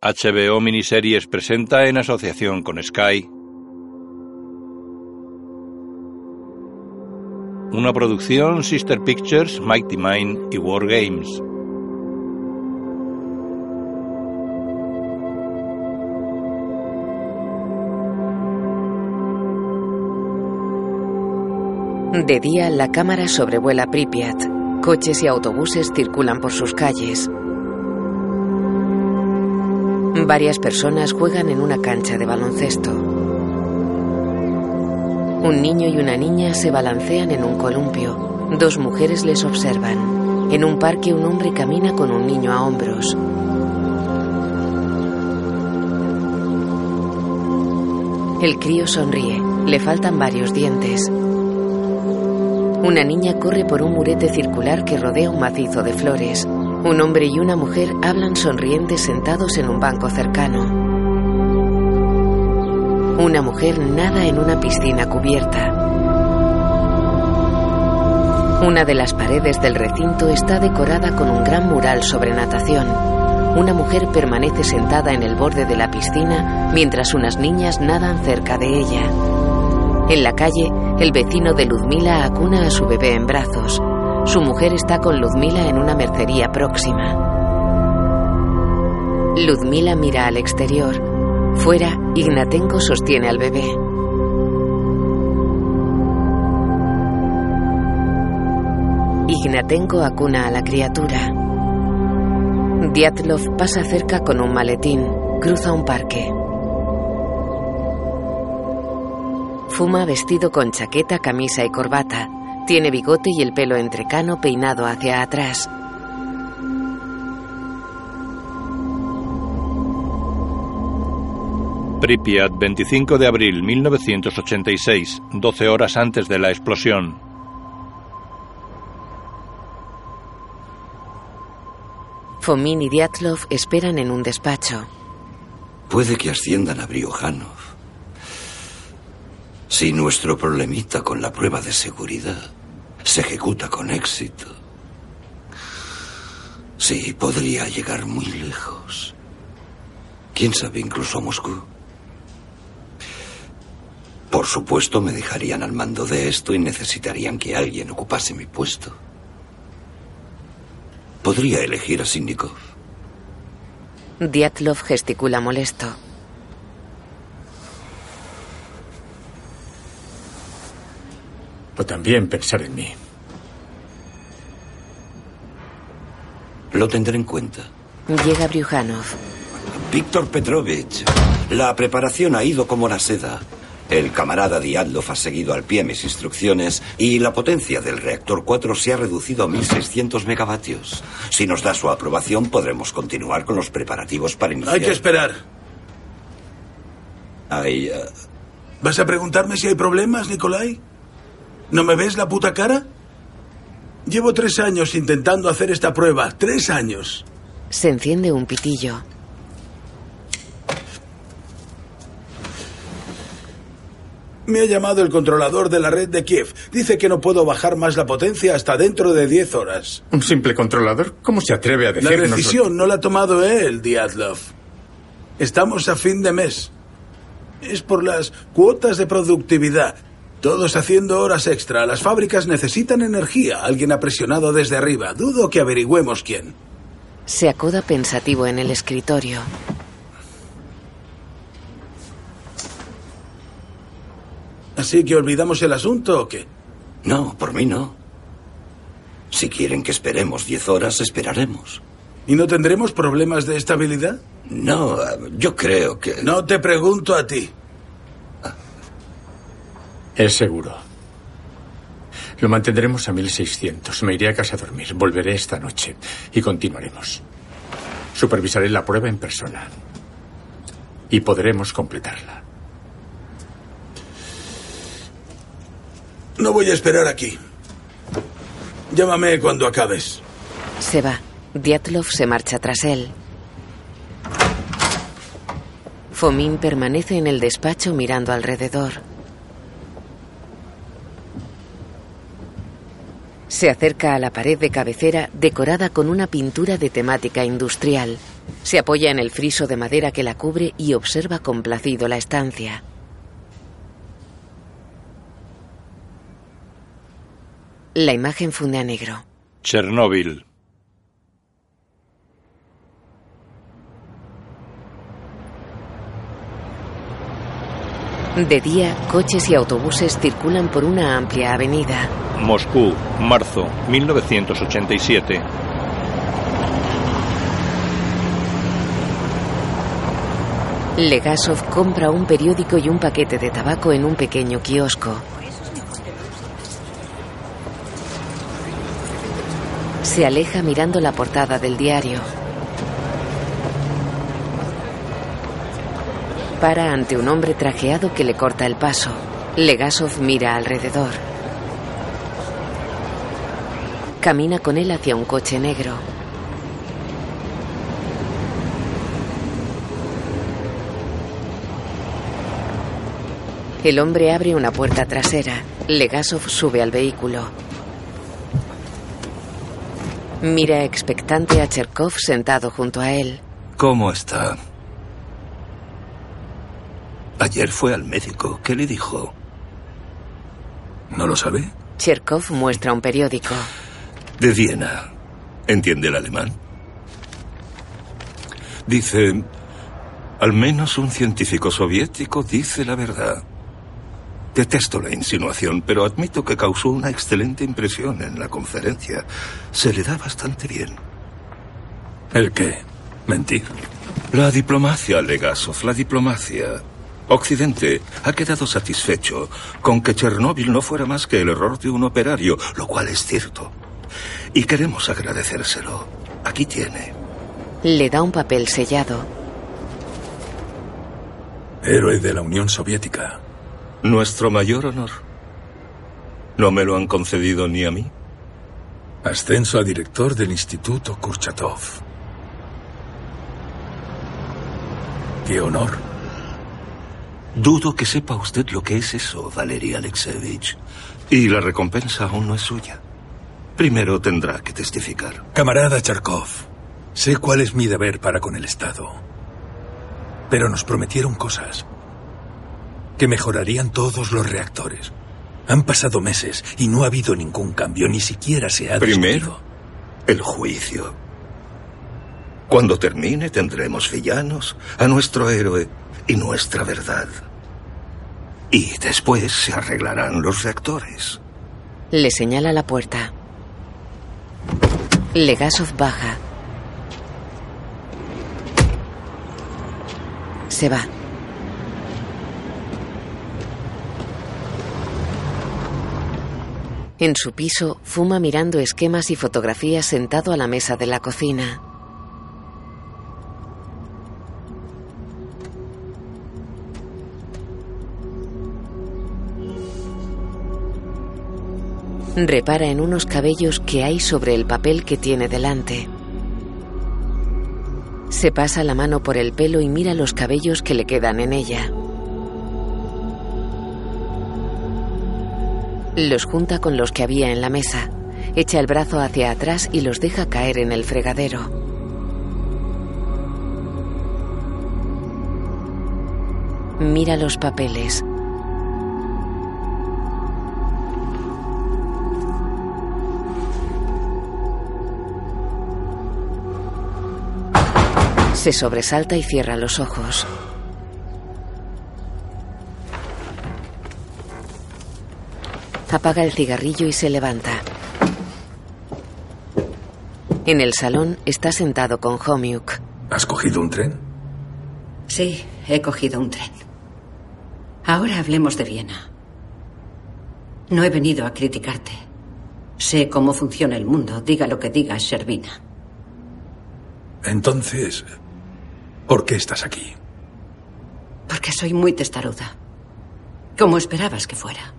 HBO Miniseries presenta en asociación con Sky una producción Sister Pictures, Mighty Mind y War Games. De día, la cámara sobrevuela Pripyat. Coches y autobuses circulan por sus calles. Varias personas juegan en una cancha de baloncesto. Un niño y una niña se balancean en un columpio. Dos mujeres les observan. En un parque un hombre camina con un niño a hombros. El crío sonríe. Le faltan varios dientes. Una niña corre por un murete circular que rodea un macizo de flores. Un hombre y una mujer hablan sonrientes sentados en un banco cercano. Una mujer nada en una piscina cubierta. Una de las paredes del recinto está decorada con un gran mural sobre natación. Una mujer permanece sentada en el borde de la piscina mientras unas niñas nadan cerca de ella. En la calle, el vecino de Luzmila acuna a su bebé en brazos. Su mujer está con Luzmila en una mercería próxima. Luzmila mira al exterior. Fuera, Ignatenko sostiene al bebé. Ignatenko acuna a la criatura. Diatlov pasa cerca con un maletín. Cruza un parque. Fuma vestido con chaqueta, camisa y corbata. Tiene bigote y el pelo entrecano peinado hacia atrás. Pripyat, 25 de abril 1986, 12 horas antes de la explosión. Fomin y Diatlov esperan en un despacho. Puede que asciendan a Briojanov. Si nuestro problemita con la prueba de seguridad se ejecuta con éxito, sí, podría llegar muy lejos. ¿Quién sabe incluso a Moscú? Por supuesto me dejarían al mando de esto y necesitarían que alguien ocupase mi puesto. Podría elegir a Sinnikov. Diatlov gesticula molesto. O también pensar en mí. Lo tendré en cuenta. Llega Bryujanov. Víctor Petrovich, la preparación ha ido como la seda. El camarada Diatlov ha seguido al pie mis instrucciones y la potencia del reactor 4 se ha reducido a 1600 megavatios. Si nos da su aprobación, podremos continuar con los preparativos para iniciar. Hay que esperar. Hay, eh, ¿Vas a preguntarme si hay problemas, Nikolai? ¿No me ves la puta cara? Llevo tres años intentando hacer esta prueba. Tres años. Se enciende un pitillo. Me ha llamado el controlador de la red de Kiev. Dice que no puedo bajar más la potencia hasta dentro de 10 horas. ¿Un simple controlador? ¿Cómo se atreve a La decirnos? decisión no la ha tomado él, Diatlov. Estamos a fin de mes. Es por las cuotas de productividad. Todos haciendo horas extra. Las fábricas necesitan energía. Alguien ha presionado desde arriba. Dudo que averigüemos quién. Se acoda pensativo en el escritorio. Así que olvidamos el asunto o qué? No, por mí no. Si quieren que esperemos 10 horas, esperaremos. ¿Y no tendremos problemas de estabilidad? No, eh, yo creo que... No te pregunto a ti. Es seguro. Lo mantendremos a 1600. Me iré a casa a dormir. Volveré esta noche y continuaremos. Supervisaré la prueba en persona. Y podremos completarla. No voy a esperar aquí. Llámame cuando acabes. Se va. Diatlov se marcha tras él. Fomin permanece en el despacho mirando alrededor. Se acerca a la pared de cabecera decorada con una pintura de temática industrial. Se apoya en el friso de madera que la cubre y observa complacido la estancia. La imagen funde a negro. Chernóbil. De día, coches y autobuses circulan por una amplia avenida. Moscú, marzo 1987. Legasov compra un periódico y un paquete de tabaco en un pequeño kiosco. Se aleja mirando la portada del diario. Para ante un hombre trajeado que le corta el paso. Legasov mira alrededor. Camina con él hacia un coche negro. El hombre abre una puerta trasera. Legasov sube al vehículo. Mira expectante a Cherkov sentado junto a él. ¿Cómo está? Ayer fue al médico. ¿Qué le dijo? ¿No lo sabe? Cherkov muestra un periódico. De Viena. ¿Entiende el alemán? Dice, al menos un científico soviético dice la verdad. Detesto la insinuación, pero admito que causó una excelente impresión en la conferencia. Se le da bastante bien. ¿El qué? ¿Mentir? La diplomacia, Legasov, la diplomacia. Occidente ha quedado satisfecho con que Chernóbil no fuera más que el error de un operario, lo cual es cierto. Y queremos agradecérselo. Aquí tiene. Le da un papel sellado. Héroe de la Unión Soviética. Nuestro mayor honor. No me lo han concedido ni a mí. Ascenso a director del Instituto Kurchatov. ¡Qué honor! Dudo que sepa usted lo que es eso, Valery Alexevich. Y la recompensa aún no es suya. Primero tendrá que testificar. Camarada Charkov, sé cuál es mi deber para con el Estado. Pero nos prometieron cosas. Que mejorarían todos los reactores. Han pasado meses y no ha habido ningún cambio, ni siquiera se ha Primero, discutido. el juicio. Cuando termine tendremos villanos, a nuestro héroe y nuestra verdad. Y después se arreglarán los reactores. Le señala la puerta. Legasov baja. Se va. En su piso, fuma mirando esquemas y fotografías sentado a la mesa de la cocina. Repara en unos cabellos que hay sobre el papel que tiene delante. Se pasa la mano por el pelo y mira los cabellos que le quedan en ella. Los junta con los que había en la mesa. Echa el brazo hacia atrás y los deja caer en el fregadero. Mira los papeles. Se sobresalta y cierra los ojos. Apaga el cigarrillo y se levanta. En el salón está sentado con Homiuk. ¿Has cogido un tren? Sí, he cogido un tren. Ahora hablemos de Viena. No he venido a criticarte. Sé cómo funciona el mundo, diga lo que diga Shervina. Entonces, ¿por qué estás aquí? Porque soy muy testaruda. Como esperabas que fuera.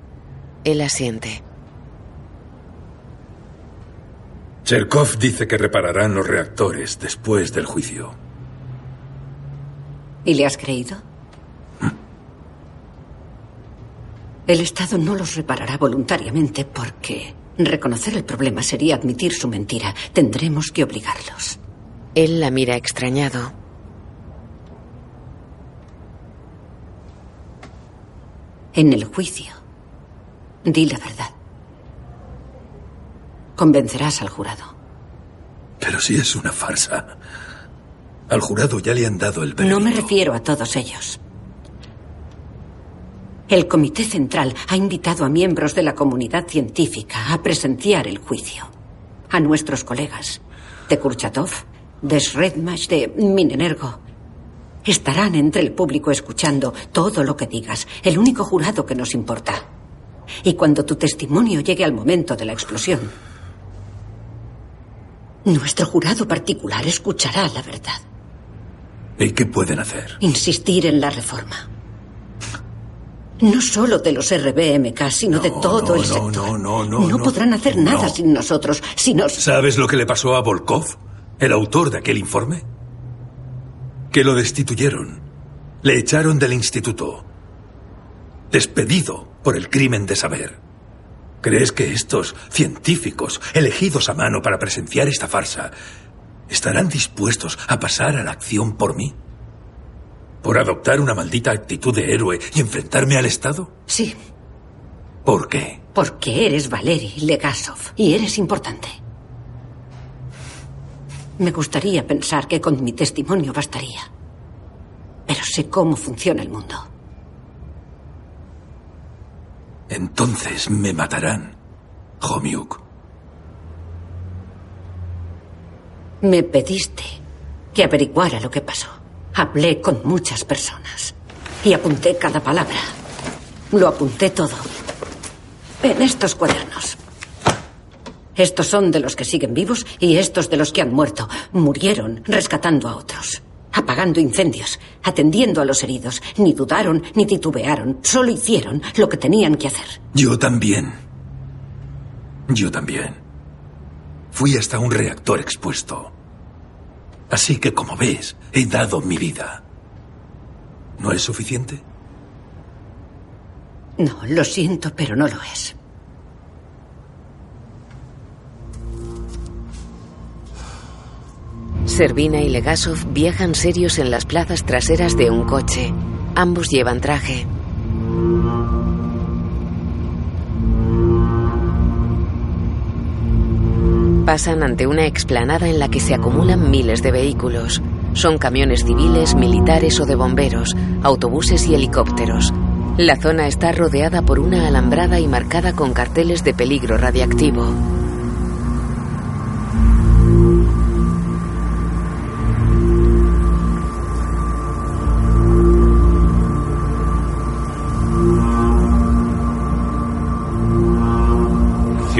Él asiente. Cherkov dice que repararán los reactores después del juicio. ¿Y le has creído? El Estado no los reparará voluntariamente porque Reconocer el problema sería admitir su mentira. Tendremos que obligarlos. Él la mira extrañado. En el juicio, di la verdad. Convencerás al jurado. Pero si es una farsa. Al jurado ya le han dado el veredicto. No me refiero a todos ellos. El Comité Central ha invitado a miembros de la comunidad científica a presenciar el juicio. A nuestros colegas de Kurchatov, de Sredmach, de Minenergo. Estarán entre el público escuchando todo lo que digas, el único jurado que nos importa. Y cuando tu testimonio llegue al momento de la explosión, nuestro jurado particular escuchará la verdad. ¿Y qué pueden hacer? Insistir en la reforma. No solo de los RBMK, sino de todo no, el no, sector. no, no, no, No no. podrán hacer nada No. sin nosotros, si nos... ¿Sabes lo que le pasó a Volkov, el autor de aquel informe? Que lo destituyeron. Le echaron del instituto. Despedido por el crimen de saber. ¿Crees que estos científicos, elegidos a mano para presenciar esta farsa, estarán dispuestos a pasar a la acción por mí? ¿Por adoptar una maldita actitud de héroe y enfrentarme al Estado? Sí, ¿Por qué? porque eres Valery Legasov y eres importante. Me gustaría pensar que con mi testimonio bastaría. Pero sé cómo funciona el mundo. Entonces me matarán, Homiuk. Me pediste que averiguara lo que pasó. Hablé con muchas personas y apunté cada palabra. Lo apunté todo. En estos cuadernos. Estos son de los que siguen vivos y estos de los que han muerto. Murieron rescatando a otros, apagando incendios, atendiendo a los heridos. Ni dudaron ni titubearon, solo hicieron lo que tenían que hacer. Yo también. Yo también. Fui hasta un reactor expuesto. Así que, como ves, he dado mi vida. ¿No es suficiente? No, lo siento, pero no lo es. Servina y Legasov viajan serios en las plazas traseras de un coche. Ambos llevan traje. Pasan ante una explanada en la que se acumulan miles de vehículos. Son camiones civiles, militares o de bomberos, autobuses y helicópteros. La zona está rodeada por una alambrada y marcada con carteles de peligro radiactivo.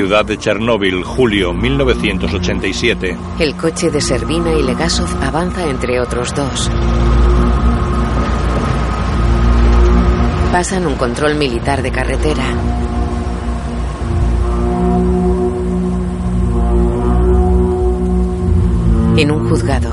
Ciudad de Chernóbil, julio 1987. El coche de Servina y Legasov avanza entre otros dos. Pasan un control militar de carretera. En un juzgado,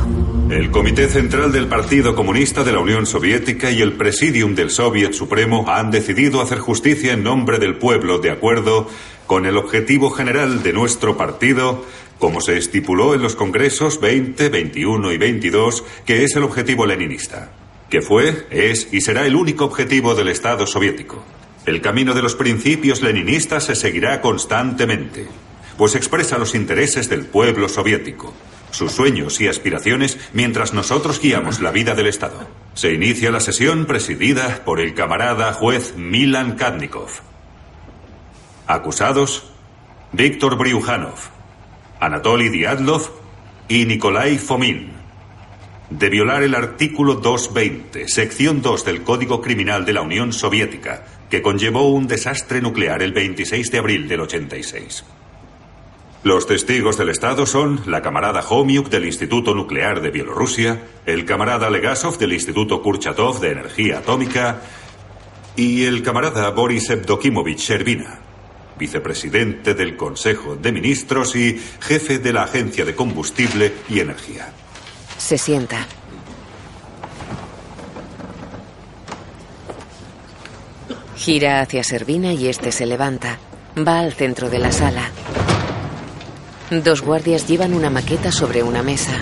El Comité Central del Partido Comunista de la Unión Soviética y el Presidium del Soviet Supremo han decidido hacer justicia en nombre del pueblo de acuerdo con el objetivo general de nuestro partido, como se estipuló en los congresos 20, 21 y 22, que es el objetivo leninista, que fue, es y será el único objetivo del Estado soviético. El camino de los principios leninistas se seguirá constantemente, pues expresa los intereses del pueblo soviético, sus sueños y aspiraciones mientras nosotros guiamos la vida del Estado. Se inicia la sesión presidida por el camarada juez Milan Kadnikov. Acusados, Víctor Briujanov, Anatoly Diatlov y Nikolai Fomin, de violar el artículo 220, sección 2 del Código Criminal de la Unión Soviética, que conllevó un desastre nuclear el 26 de abril del 86. Los testigos del Estado son la camarada Homiuk del Instituto Nuclear de Bielorrusia, el camarada Legasov del Instituto Kurchatov de Energía Atómica y el camarada Boris Evdokimovich Shervina, vicepresidente del Consejo de Ministros y jefe de la Agencia de Combustible y Energía. se sienta. Gira hacia Servina y este se levanta. Va al centro de la sala. Dos guardias llevan una maqueta sobre una mesa.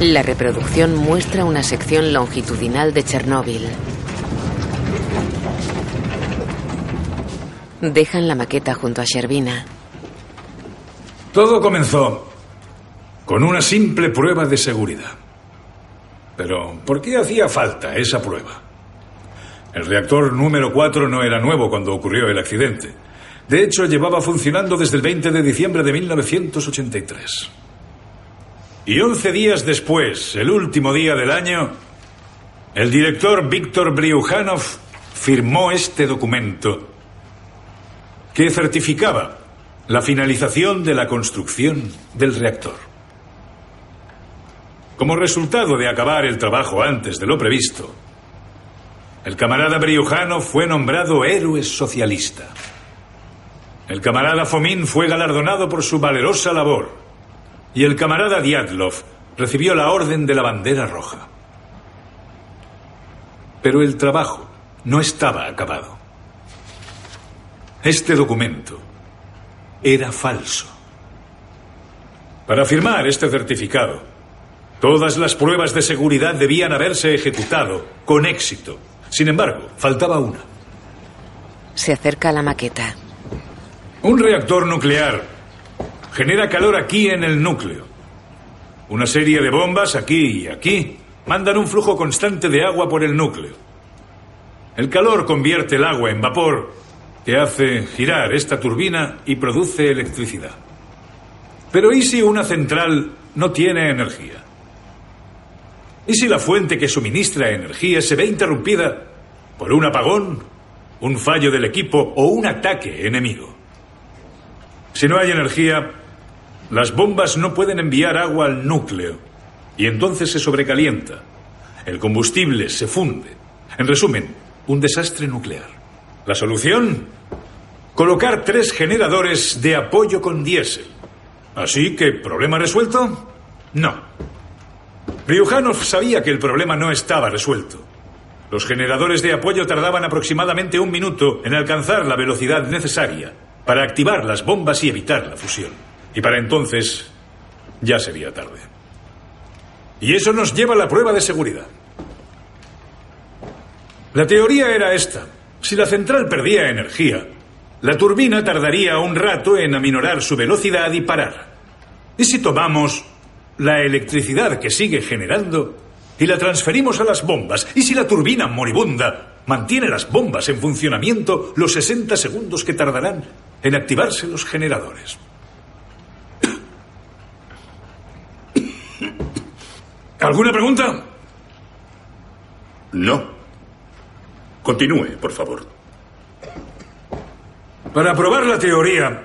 La reproducción muestra una sección longitudinal de Chernóbil. Dejan la maqueta junto a Shervina. Todo comenzó con una simple prueba de seguridad. Pero, ¿por qué hacía falta esa prueba? El reactor número 4 no era nuevo cuando ocurrió el accidente. De hecho, llevaba funcionando desde el 20 de diciembre de 1983. Y 11 días después, el último día del año, el director Víctor Briujanov firmó este documento que certificaba la finalización de la construcción del reactor. Como resultado de acabar el trabajo antes de lo previsto, el camarada Briujano fue nombrado héroe socialista. El camarada Fomín fue galardonado por su valerosa labor. Y el camarada Diatlov recibió la orden de la bandera roja. Pero el trabajo no estaba acabado. Este documento era falso. Para firmar este certificado, todas las pruebas de seguridad debían haberse ejecutado con éxito. Sin embargo, faltaba una. Se acerca a la maqueta. Un reactor nuclear genera calor aquí en el núcleo. Una serie de bombas aquí y aquí mandan un flujo constante de agua por el núcleo. El calor convierte el agua en vapor que hace girar esta turbina y produce electricidad. Pero ¿y si una central no tiene energía? ¿Y si la fuente que suministra energía se ve interrumpida por un apagón, un fallo del equipo o un ataque enemigo? Si no hay energía, las bombas no pueden enviar agua al núcleo y entonces se sobrecalienta. El combustible se funde. En resumen, un desastre nuclear. ¿La solución? Colocar tres generadores de apoyo con diésel. Así que, ¿problema resuelto? No. Ryuhanov sabía que el problema no estaba resuelto. Los generadores de apoyo tardaban aproximadamente un minuto en alcanzar la velocidad necesaria para activar las bombas y evitar la fusión. Y para entonces ya sería tarde. Y eso nos lleva a la prueba de seguridad. La teoría era esta. Si la central perdía energía, la turbina tardaría un rato en aminorar su velocidad y parar. ¿Y si tomamos la electricidad que sigue generando y la transferimos a las bombas? ¿Y si la turbina moribunda mantiene las bombas en funcionamiento los 60 segundos que tardarán en activarse los generadores? ¿Alguna pregunta? No. Continúe, por favor. Para probar la teoría,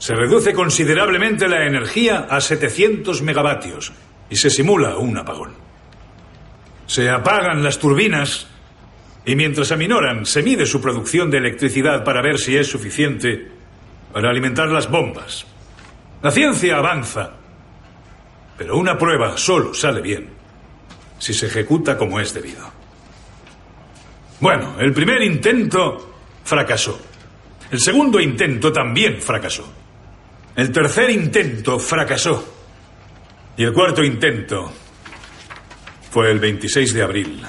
se reduce considerablemente la energía a 700 megavatios y se simula un apagón. Se apagan las turbinas y mientras aminoran se mide su producción de electricidad para ver si es suficiente para alimentar las bombas. La ciencia avanza, pero una prueba solo sale bien si se ejecuta como es debido. Bueno, el primer intento fracasó. El segundo intento también fracasó. El tercer intento fracasó. Y el cuarto intento fue el 26 de abril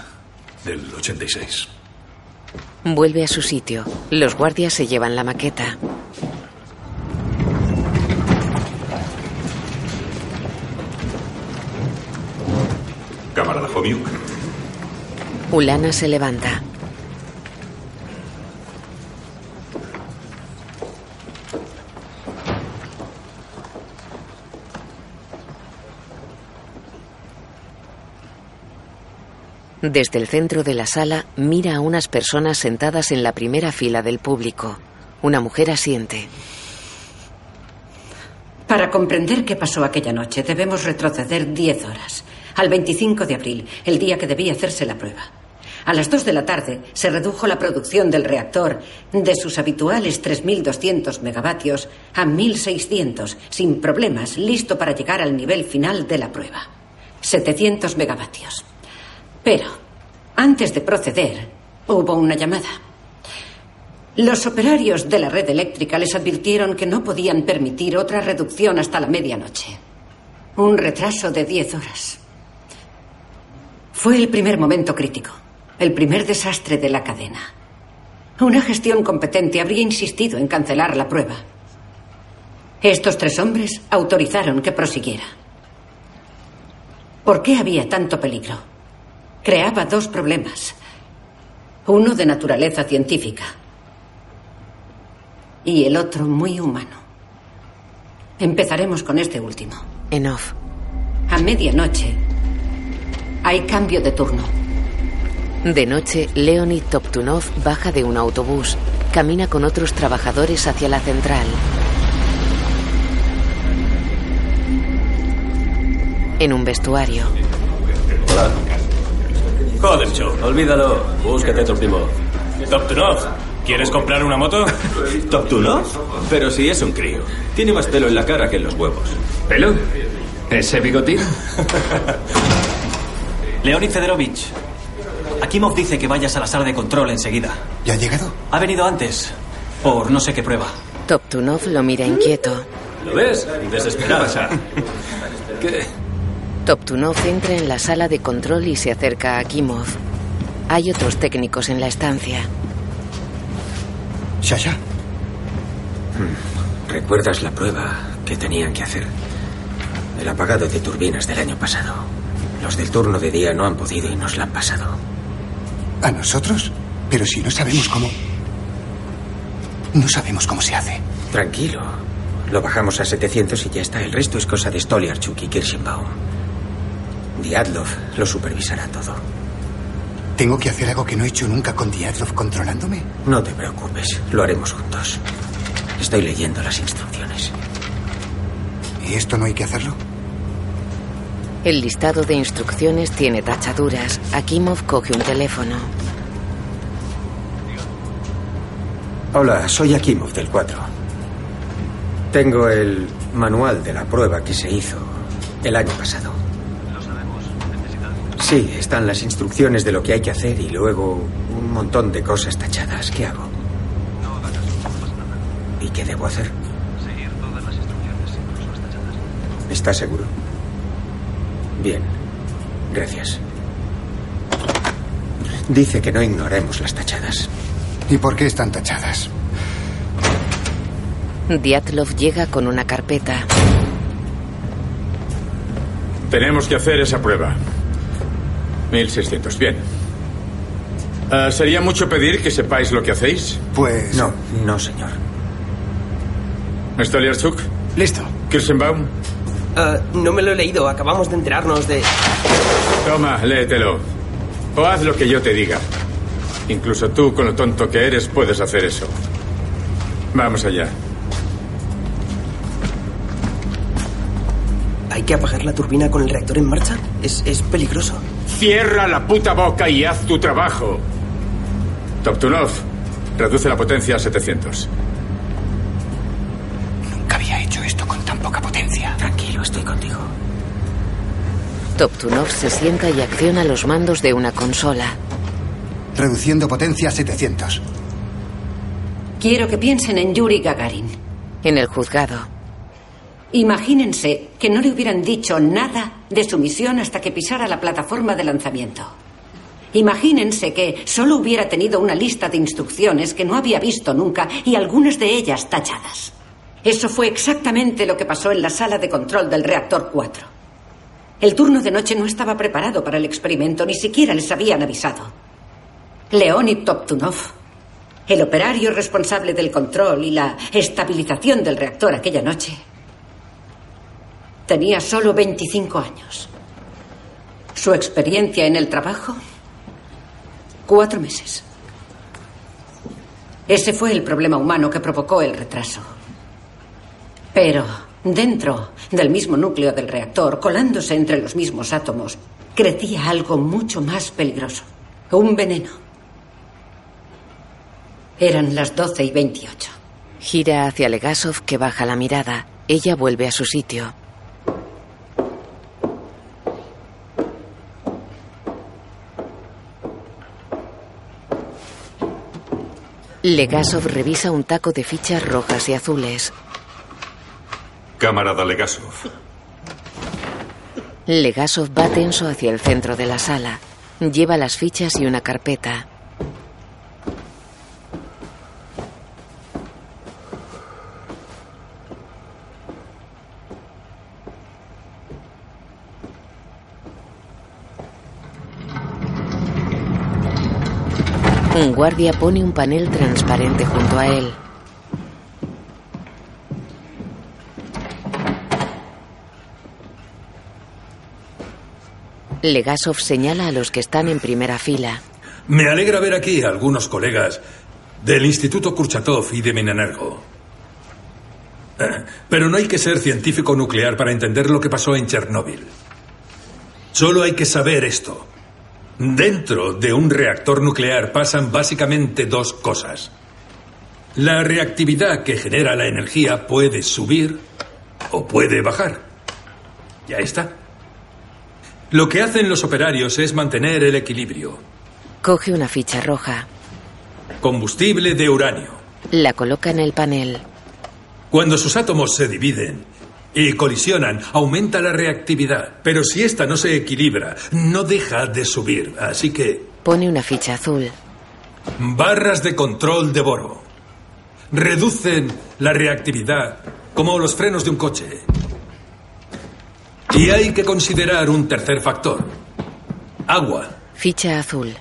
del 86. Vuelve a su sitio. Los guardias se llevan la maqueta. Camarada Fomiuk. Ulana se levanta. Desde el centro de la sala mira a unas personas sentadas en la primera fila del público. Una mujer asiente. Para comprender qué pasó aquella noche debemos retroceder 10 horas, al 25 de abril, el día que debía hacerse la prueba. A las 2 de la tarde se redujo la producción del reactor de sus habituales 3.200 megavatios a 1.600, sin problemas, listo para llegar al nivel final de la prueba. 700 megavatios. Pero, antes de proceder, Hubo una llamada. Los operarios de la red eléctrica les advirtieron que no podían permitir otra reducción hasta la medianoche. Un retraso de 10 horas. Fue el primer momento crítico, el primer desastre de la cadena. Una gestión competente habría insistido en cancelar la prueba. Estos tres hombres autorizaron que prosiguiera. ¿Por qué había tanto peligro? Creaba dos problemas. Uno de naturaleza científica y el otro muy humano. Empezaremos con este último. En off. A medianoche hay cambio de turno. De noche, Leonid Toptunov baja de un autobús. Camina con otros trabajadores hacia la central. En un vestuario. Hola. Joder, Joe. Olvídalo. Búscate otro primo. Toptunov, ¿quieres comprar una moto? ¿Toptunov? Pero si es un crío. Tiene más pelo en la cara que en los huevos. ¿Pelo? ¿Ese bigotín? Leonid Federovich. Akimov dice que vayas a la sala de control enseguida. ¿Ya ha llegado? Ha venido antes. Por no sé qué prueba. Toptunov lo mira inquieto. ¿Lo ves? Desesperado. ¿Qué? Toptunov entra en la sala de control y se acerca a Akimov. Hay otros técnicos en la estancia. Shasha. Hmm. ¿Recuerdas la prueba que tenían que hacer? El apagado de turbinas del año pasado. Los del turno de día no han podido y nos la han pasado. ¿A nosotros? Pero si no sabemos cómo... No sabemos cómo se hace. Tranquilo. Lo bajamos a 700 y ya está. El resto es cosa de Stoliarchuk y Kirschenbaum. Diatlov lo supervisará todo. ¿Tengo que hacer algo que no he hecho nunca con Diatlov controlándome? No te preocupes. Lo haremos juntos. Estoy leyendo las instrucciones. ¿Y esto no hay que hacerlo? El listado de instrucciones tiene tachaduras. Akimov coge un teléfono. Hola, soy Akimov del 4. Tengo el manual de la prueba que se hizo el año pasado. Sí, están las instrucciones de lo que hay que hacer y luego un montón de cosas tachadas. ¿Qué hago? No hagas. ¿Y qué debo hacer? Seguir todas las instrucciones, incluso las tachadas. ¿Estás seguro? Bien. Gracias. Dice que no ignoremos las tachadas. ¿Y por qué están tachadas? Diatlov llega con una carpeta. Tenemos que hacer esa prueba. 1600, bien. Ah, ¿Sería mucho pedir que sepáis lo que hacéis? Pues... No, no, señor. Stoliarchuk, Listo. Kirschenbaum. Ah, no me lo he leído, acabamos de enterarnos de... Toma, léetelo. O haz lo que yo te diga. Incluso tú, con lo tonto que eres, puedes hacer eso. Vamos allá. ¿Hay que apagar la turbina con el reactor en marcha? Es, es peligroso. Cierra la puta boca y haz tu trabajo. Toptunov, reduce la potencia a 700. Nunca había hecho esto con tan poca potencia. Tranquilo, estoy contigo. Toptunov se sienta y acciona los mandos de una consola. Reduciendo potencia a 700. Quiero que piensen en Yuri Gagarin. En el juzgado. Imagínense que no le hubieran dicho nada de su misión hasta que pisara la plataforma de lanzamiento. Imagínense que solo hubiera tenido una lista de instrucciones que no había visto nunca y algunas de ellas tachadas. Eso fue exactamente lo que pasó en la sala de control del reactor 4. El turno de noche no estaba preparado para el experimento, ni siquiera les habían avisado. Leonid Toptunov, el operario responsable del control y la estabilización del reactor aquella noche, tenía solo 25 años. Su experiencia en el trabajo, cuatro meses. Ese fue el problema humano que provocó el retraso. Pero dentro del mismo núcleo del reactor, colándose entre los mismos átomos, crecía algo mucho más peligroso. Un veneno. Eran las 12 y 28. Gira hacia Legasov que baja la mirada. Ella vuelve a su sitio. Legasov revisa un taco de fichas rojas y azules. Camarada Legasov. Legasov va tenso hacia el centro de la sala. Lleva las fichas y una carpeta. Un guardia pone un panel transparente junto a él. Legasov señala a los que están en primera fila. Me alegra ver aquí a algunos colegas del Instituto Kurchatov y de Minenergo. Eh, Pero no hay que ser científico nuclear para entender lo que pasó en Chernóbil. Solo hay que saber esto. Dentro de un reactor nuclear pasan básicamente dos cosas. La reactividad que genera la energía puede subir o puede bajar. Ya está. Lo que hacen los operarios es mantener el equilibrio. Coge una ficha roja. Combustible de uranio. La coloca en el panel. Cuando sus átomos se dividen y colisionan, aumenta la reactividad. Pero si esta no se equilibra, no deja de subir. Así que Pone una ficha azul. barras de control de boro reducen la reactividad como los frenos de un coche. Y hay que considerar un tercer factor. Agua. Ficha azul.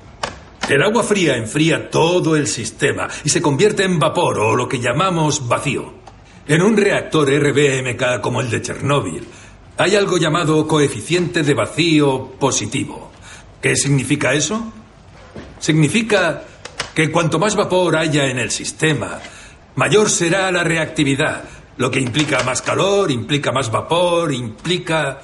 El agua fría enfría todo el sistema y se convierte en vapor o lo que llamamos vacío. En un reactor RBMK como el de Chernóbil, hay algo llamado coeficiente de vacío positivo. ¿Qué significa eso? Significa que cuanto más vapor haya en el sistema, mayor será la reactividad, lo que implica más calor, implica más vapor, implica...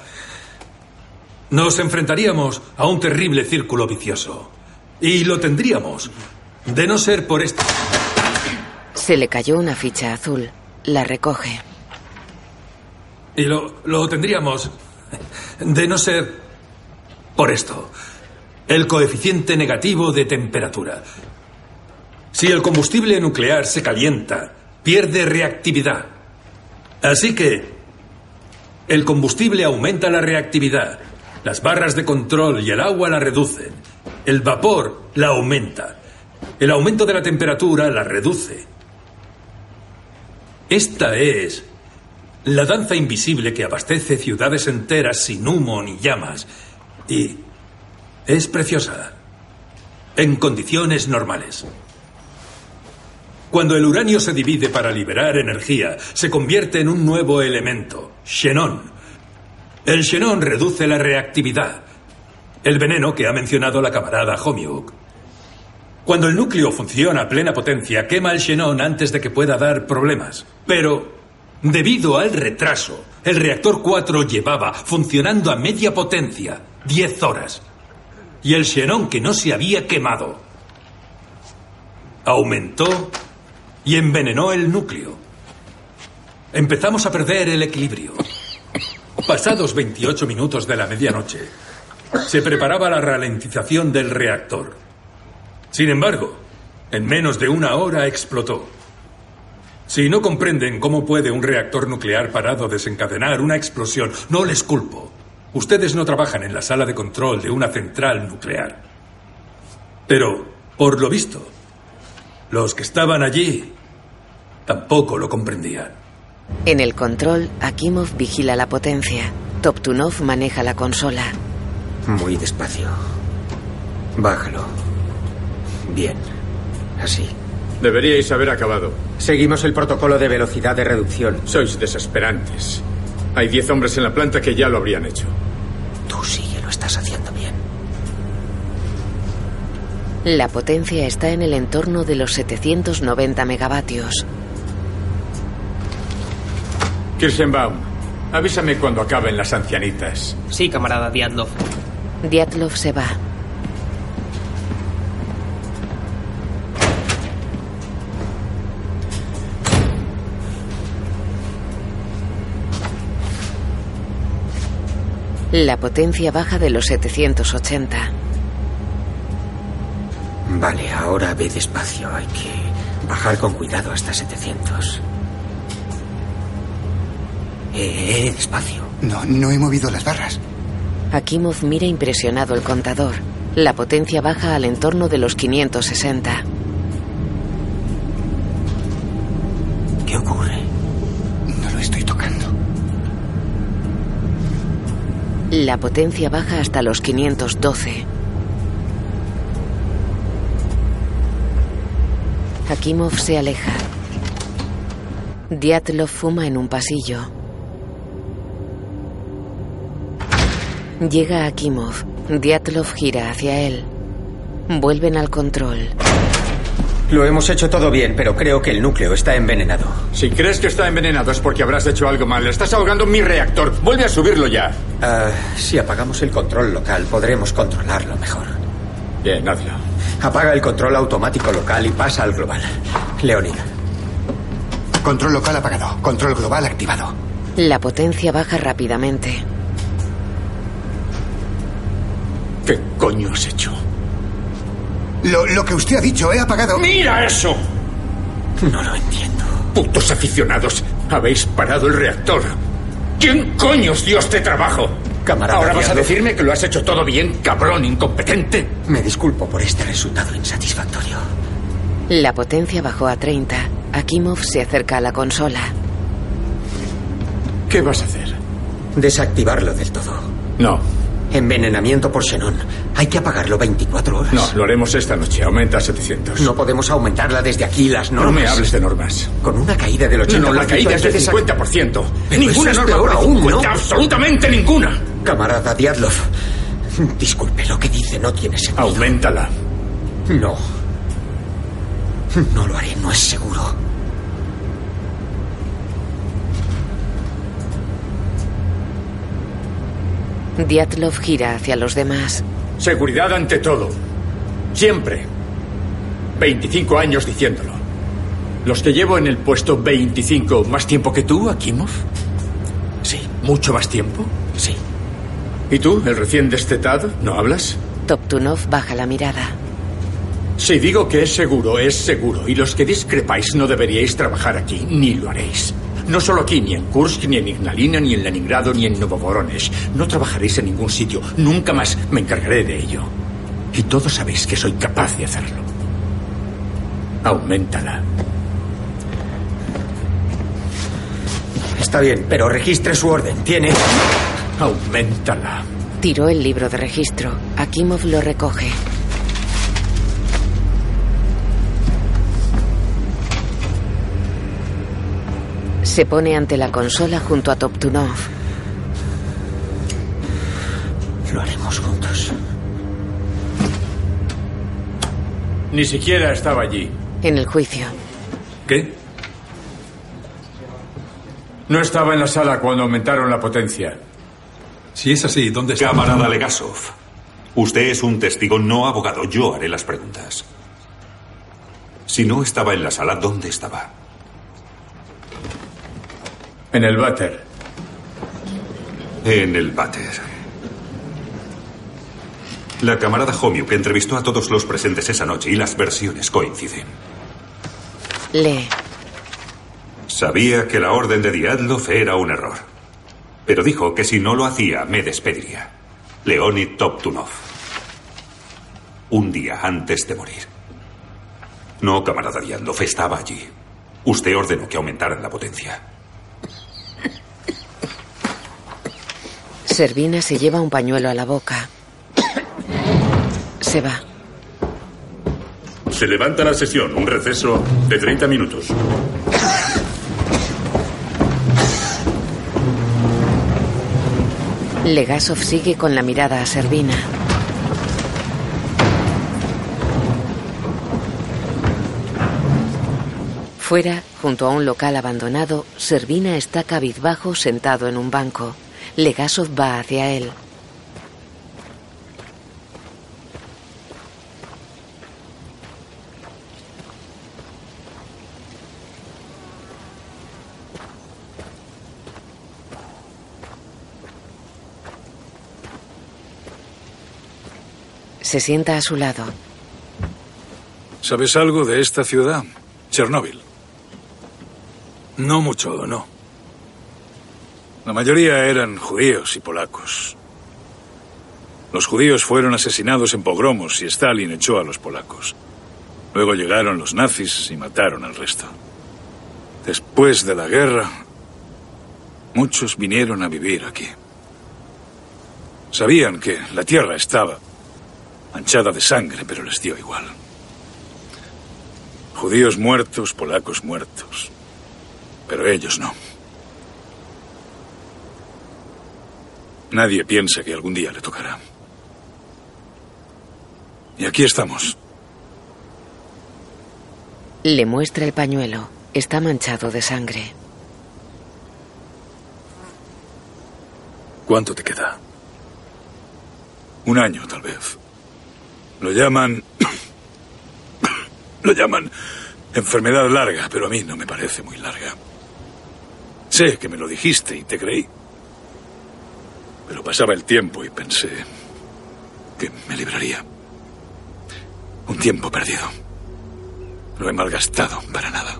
Nos enfrentaríamos a un terrible círculo vicioso. Y lo tendríamos, de no ser por esto. Se le cayó una ficha azul. La recoge. Y lo, lo tendríamos de no ser por esto. El coeficiente negativo de temperatura. Si el combustible nuclear se calienta, pierde reactividad. Así que el combustible aumenta la reactividad. Las barras de control y el agua la reducen. El vapor la aumenta. El aumento de la temperatura la reduce. Esta es la danza invisible que abastece ciudades enteras sin humo ni llamas. Y es preciosa. En condiciones normales. Cuando el uranio se divide para liberar energía, se convierte en un nuevo elemento, xenón. El xenón reduce la reactividad. El veneno que ha mencionado la camarada Homiuk. Cuando el núcleo funciona a plena potencia, quema el xenón antes de que pueda dar problemas. Pero, debido al retraso, el reactor 4 llevaba funcionando a media potencia 10 horas. Y el xenón que no se había quemado aumentó y envenenó el núcleo. Empezamos a perder el equilibrio. Pasados 28 minutos de la medianoche, se preparaba la ralentización del reactor. Sin embargo, en menos de una hora explotó. Si no comprenden cómo puede un reactor nuclear parado desencadenar una explosión, no les culpo. Ustedes no trabajan en la sala de control de una central nuclear. Pero, por lo visto, los que estaban allí tampoco lo comprendían. En el control, Akimov vigila la potencia. Toptunov maneja la consola. Muy despacio. Bájalo. Bien. Así. Deberíais haber acabado. Seguimos el protocolo de velocidad de reducción. Sois desesperantes. Hay diez hombres en la planta que ya lo habrían hecho. Tú sigue, lo estás haciendo bien. La potencia está en el entorno de los 790 megavatios. Kirschenbaum, avísame cuando acaben las ancianitas. Sí, camarada Diatlov. Diatlov se va. La potencia baja de los 780. Vale, ahora ve despacio. Hay que Bajar con cuidado hasta 700. Eh, eh, despacio. No, no he movido las barras. Akimov mira impresionado el contador. La potencia baja al entorno de los 560. La potencia baja hasta los 512. Akimov se aleja. Diatlov fuma en un pasillo. Llega Akimov. Diatlov gira hacia él. Vuelven al control. Lo hemos hecho todo bien, pero creo que el núcleo está envenenado. Si crees que está envenenado es porque habrás hecho algo mal. Estás ahogando mi reactor. Vuelve a subirlo ya. Ah, si apagamos el control local, podremos controlarlo mejor. Bien, hazlo. Apaga el control automático local y pasa al global. Leonid. Control local apagado. Control global activado. La potencia baja rápidamente. ¿Qué coño has hecho? Lo, lo que usted ha dicho, he apagado. ¡Mira eso! No lo entiendo. Putos aficionados. Habéis parado el reactor. ¿Quién coño os dio este trabajo? Camarada ¿Ahora vas a decirme que lo has hecho todo bien, cabrón incompetente? Me disculpo por este resultado insatisfactorio. La potencia bajó a 30. Akimov se acerca a la consola. ¿Qué vas a hacer? Desactivarlo del todo. No, Envenenamiento por xenón. Hay que apagarlo 24 horas. no, lo haremos esta noche. Aumenta a 700. No podemos aumentarla desde aquí las No normas. me hables de normas. Con una caída del 80%. No, la caída es del que desac- 50%. Pero ninguna eso es norma peor aún, 50, ¿no? absolutamente ninguna. Camarada Diatlov. Disculpe, lo que dice no tiene sentido. Auméntala. No. No lo haré, no es seguro. Diatlov gira hacia los demás. Seguridad ante todo. Siempre. 25 años diciéndolo. Los que llevo en el puesto 25, ¿más tiempo que tú, Akimov? Sí. ¿Mucho más tiempo? Sí. ¿Y tú, el recién destetado, no hablas? Toptunov baja la mirada. Si digo que es seguro, es seguro. Y los que discrepáis no deberíais trabajar aquí, ni lo haréis. No solo aquí, ni en Kursk, ni en Ignalina, ni en Leningrado, ni en Novovoronesh. No trabajaréis en ningún sitio. Nunca más me encargaré de ello. Y todos sabéis que soy capaz de hacerlo. Auméntala. Está bien, pero registre su orden. Tiene. Auméntala. Tiró el libro de registro. Akimov lo recoge. Se pone ante la consola junto a Toptunov. Lo haremos juntos. Ni siquiera estaba allí. En el juicio. ¿Qué? No estaba en la sala cuando aumentaron la potencia. Si es así, ¿dónde está? Camarada Legasov, usted es un testigo no abogado. Yo haré las preguntas. Si no estaba en la sala, ¿dónde estaba? En el váter. En el váter. La camarada Homiuk entrevistó a todos los presentes esa noche y las versiones coinciden. Lee. Sabía que la orden de Diatlov era un error. Pero dijo que si no lo hacía, me despediría. Leonid Toptunov. Un día antes de morir. No, camarada Diatlov, estaba allí. Usted ordenó que aumentaran la potencia. Servina se lleva un pañuelo a la boca. Se va. Se levanta la sesión, un receso de 30 minutos. Legasov sigue con la mirada a Servina. Fuera, junto a un local abandonado, Servina está cabizbajo sentado en un banco. Legasov va hacia él. Se sienta a su lado. ¿Sabes algo de esta ciudad? Chernóbil. No mucho, no. La mayoría eran judíos y polacos. Los judíos fueron asesinados en pogromos y Stalin echó a los polacos. Luego llegaron los nazis y mataron al resto. Después de la guerra, muchos vinieron a vivir aquí. Sabían que la tierra estaba manchada de sangre, pero les dio igual. Judíos muertos, polacos muertos. Pero ellos no. Nadie piensa que algún día le tocará. Y aquí estamos. Le muestra el pañuelo. Está manchado de sangre. ¿Cuánto te queda? Un año, tal vez. Lo llaman... Lo llaman enfermedad larga, pero a mí no me parece muy larga. Sé que me lo dijiste y te creí. Pero pasaba el tiempo y pensé que me libraría. Un tiempo perdido. Lo he malgastado para nada.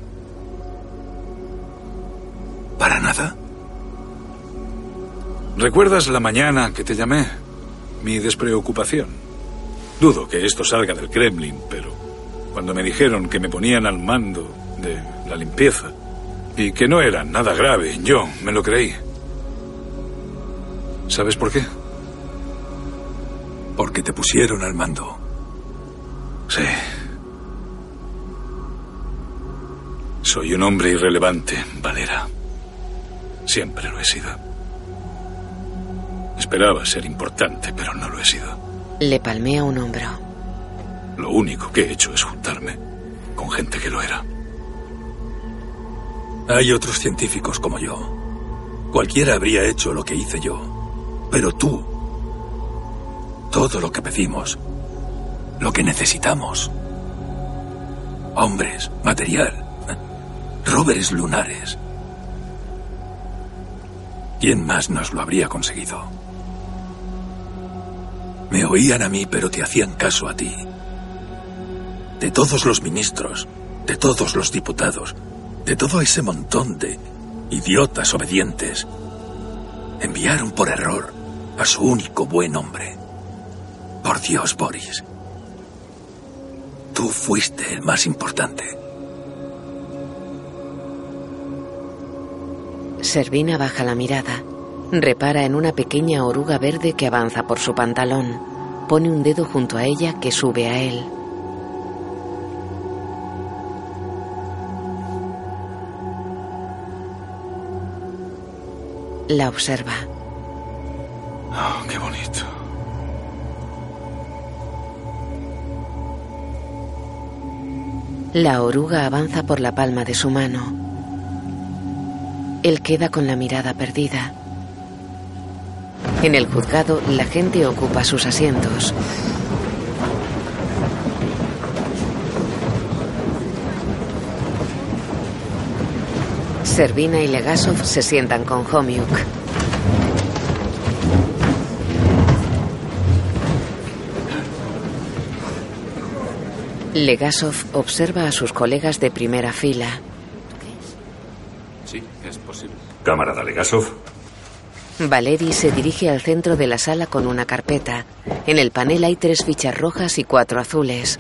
¿Para nada? ¿Recuerdas la mañana que te llamé? Mi despreocupación. Dudo que esto salga del Kremlin, pero cuando me dijeron que me ponían al mando de la limpieza y que no era nada grave, yo me lo creí. ¿Sabes por qué? Porque te pusieron al mando. Sí. Soy un hombre irrelevante, Valera. Siempre lo he sido. Esperaba ser importante, pero no lo he sido. Le palmea un hombro. Lo único que he hecho es juntarme con gente que lo era. Hay otros científicos como yo. Cualquiera habría hecho lo que hice yo. Pero tú, todo lo que pedimos, lo que necesitamos, hombres, material, rovers lunares, ¿quién más nos lo habría conseguido? Me oían a mí, pero te hacían caso a ti. De todos los ministros, de todos los diputados, de todo ese montón de idiotas obedientes, enviaron por error a su único buen hombre. Por Dios, Boris. Tú fuiste el más importante. Servina baja la mirada. Repara en una pequeña oruga verde que avanza por su pantalón. Pone un dedo junto a ella que sube a él. La observa. Qué bonito. La oruga avanza por la palma de su mano. Él queda con la mirada perdida. En el juzgado, la gente ocupa sus asientos. Servina y Legasov se sientan con Homiuk. Legasov observa a sus colegas de primera fila. Sí, es posible. Camarada Legasov. Valery se dirige al centro de la sala con una carpeta. En el panel hay tres fichas rojas y cuatro azules.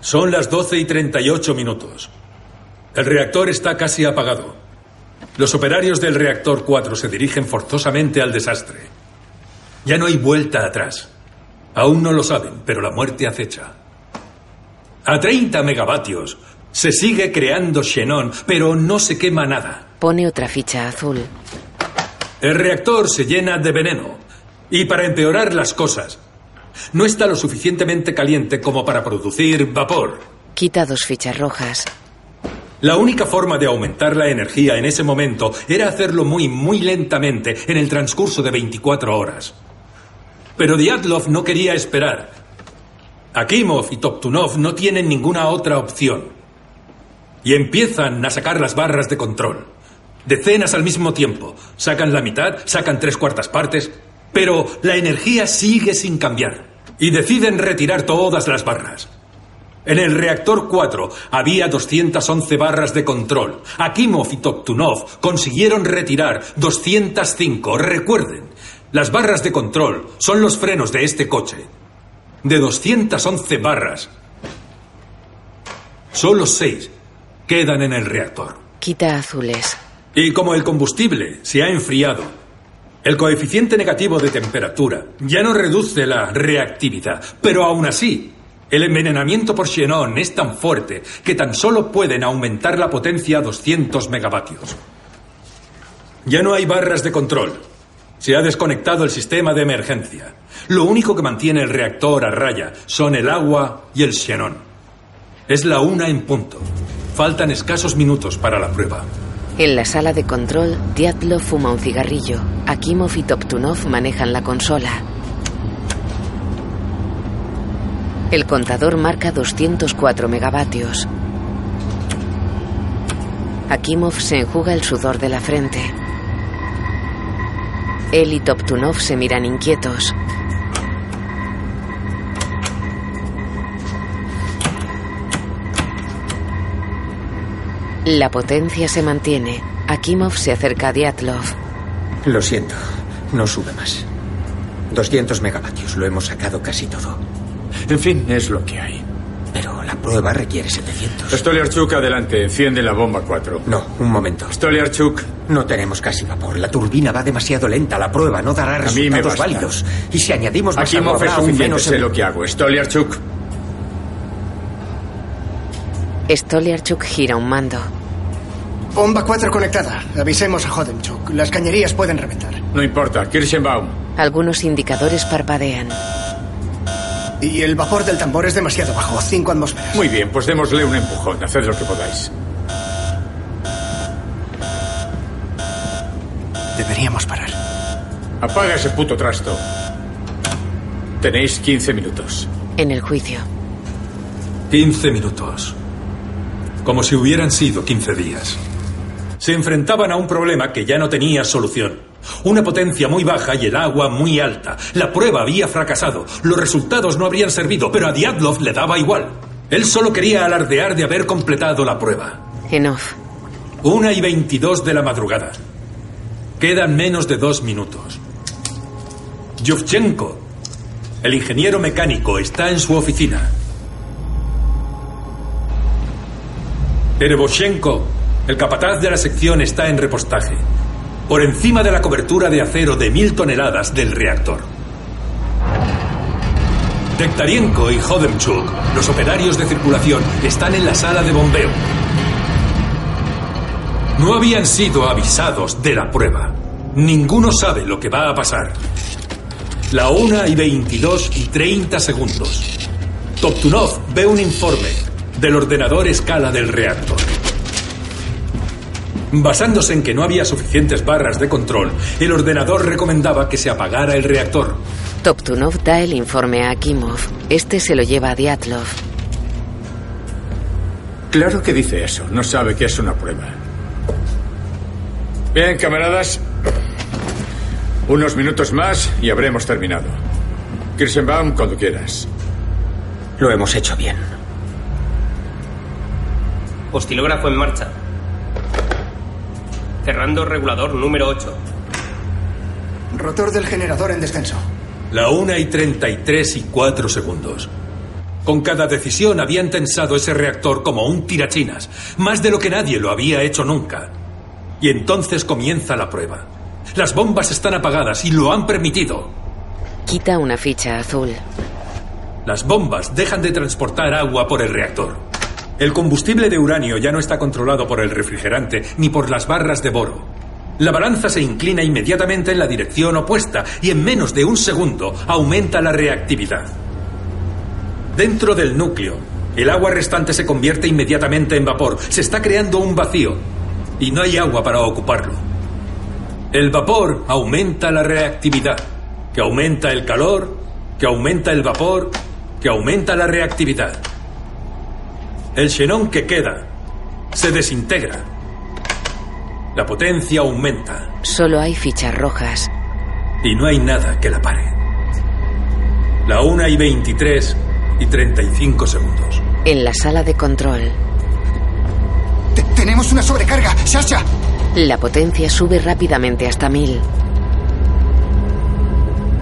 Son las 12 y 38 minutos. El reactor está casi apagado. Los operarios del reactor 4 se dirigen forzosamente al desastre. Ya no hay vuelta atrás. Aún no lo saben, pero la muerte acecha. A 30 megavatios se sigue creando xenón, pero no se quema nada. Pone otra ficha azul. El reactor se llena de veneno. Y para empeorar las cosas, no está lo suficientemente caliente como para producir vapor. Quita dos fichas rojas. La única forma de aumentar la energía en ese momento era hacerlo muy, muy lentamente en el transcurso de 24 horas. Pero Diatlov no quería esperar. Akimov y Toptunov no tienen ninguna otra opción. Y empiezan a sacar las barras de control. Decenas al mismo tiempo. Sacan la mitad, sacan tres cuartas partes. Pero la energía sigue sin cambiar. y deciden retirar todas las barras. En el reactor 4 había 211 barras de control. Akimov y Toptunov consiguieron retirar 205. Recuerden, las barras de control son los frenos de este coche. De 211 barras, solo 6 quedan en el reactor. Quita azules. Y como el combustible se ha enfriado, el coeficiente negativo de temperatura ya no reduce la reactividad, pero aún así, el envenenamiento por xenón es tan fuerte que tan solo pueden aumentar la potencia a 200 megavatios. Ya no hay barras de control. Se ha desconectado el sistema de emergencia. Lo único que mantiene el reactor a raya son el agua y el xenón. Es la una en punto. Faltan escasos minutos para la prueba. En la sala de control, Diatlov fuma un cigarrillo. Akimov y Toptunov manejan la consola. El contador marca 204 megavatios. Akimov se enjuga el sudor de la frente. Él y Toptunov se miran inquietos. La potencia se mantiene. Akimov se acerca a Diatlov. Lo siento, no sube más. 200 megavatios, lo hemos sacado casi todo. En fin, es lo que hay. Prueba requiere 700. Stoliarchuk, adelante. Enciende la bomba 4. No, un momento. Stoliarchuk. No tenemos casi vapor. La turbina va demasiado lenta. La prueba no dará resultados válidos. Y si añadimos más agua, es habrá suficiente. menos Sé lo que hago. Stoliarchuk. Stoliarchuk gira un mando. Bomba 4 conectada. Avisemos a Hodemchuk. Las cañerías pueden reventar. No importa. Kirchenbaum. Algunos indicadores parpadean. Y el vapor del tambor es demasiado bajo. 5 atmósferas. Muy bien, pues démosle un empujón. Haced lo que podáis. Deberíamos parar. Apaga ese puto trasto. Tenéis 15 minutos. En el juicio. 15 minutos. Como si hubieran sido 15 días. Se enfrentaban a un problema que ya no tenía solución. Una potencia muy baja y el agua muy alta. La prueba había fracasado. Los resultados no habrían servido, pero a Diatlov le daba igual. Él solo quería alardear de haber completado la prueba. En off. Una y 22 de la madrugada. Quedan menos de dos minutos. Yovchenko, el ingeniero mecánico, está en su oficina. Tereboshenko, el capataz de la sección, está en repostaje, por encima de la cobertura de acero de mil toneladas del reactor. Dektarienko y Hodemchuk, los operarios de circulación, están en la sala de bombeo. No habían sido avisados de la prueba. Ninguno sabe lo que va a pasar. La una y 22 y 30 segundos. Toptunov ve un informe del ordenador escala del reactor. Basándose en que no había suficientes barras de control, el ordenador recomendaba que se apagara el reactor. Toptunov da el informe a Akimov. Este se lo lleva a Diatlov. Claro que dice eso. No sabe que es una prueba. Bien, camaradas. Unos minutos más y habremos terminado. Kirschenbaum, cuando quieras. Lo hemos hecho bien. Oscilógrafo en marcha. Cerrando regulador número 8. Rotor del generador en descenso. La una y 33 y 4 segundos. Con cada decisión habían tensado ese reactor como un tirachinas, más de lo que nadie lo había hecho nunca. Y entonces comienza la prueba. Las bombas están apagadas y lo han permitido. Quita una ficha azul. Las bombas dejan de transportar agua por el reactor. El combustible de uranio ya no está controlado por el refrigerante ni por las barras de boro. La balanza se inclina inmediatamente en la dirección opuesta y en menos de un segundo aumenta la reactividad. Dentro del núcleo, el agua restante se convierte inmediatamente en vapor. Se está creando un vacío y no hay agua para ocuparlo. El vapor aumenta la reactividad, que aumenta el calor, que aumenta el vapor, que aumenta la reactividad. El xenón que queda se desintegra. La potencia aumenta Solo hay fichas rojas. y no hay nada que la pare. La una y 23 y 35 segundos. En la sala de control. tenemos una sobrecarga, Sasha. La potencia sube rápidamente hasta mil.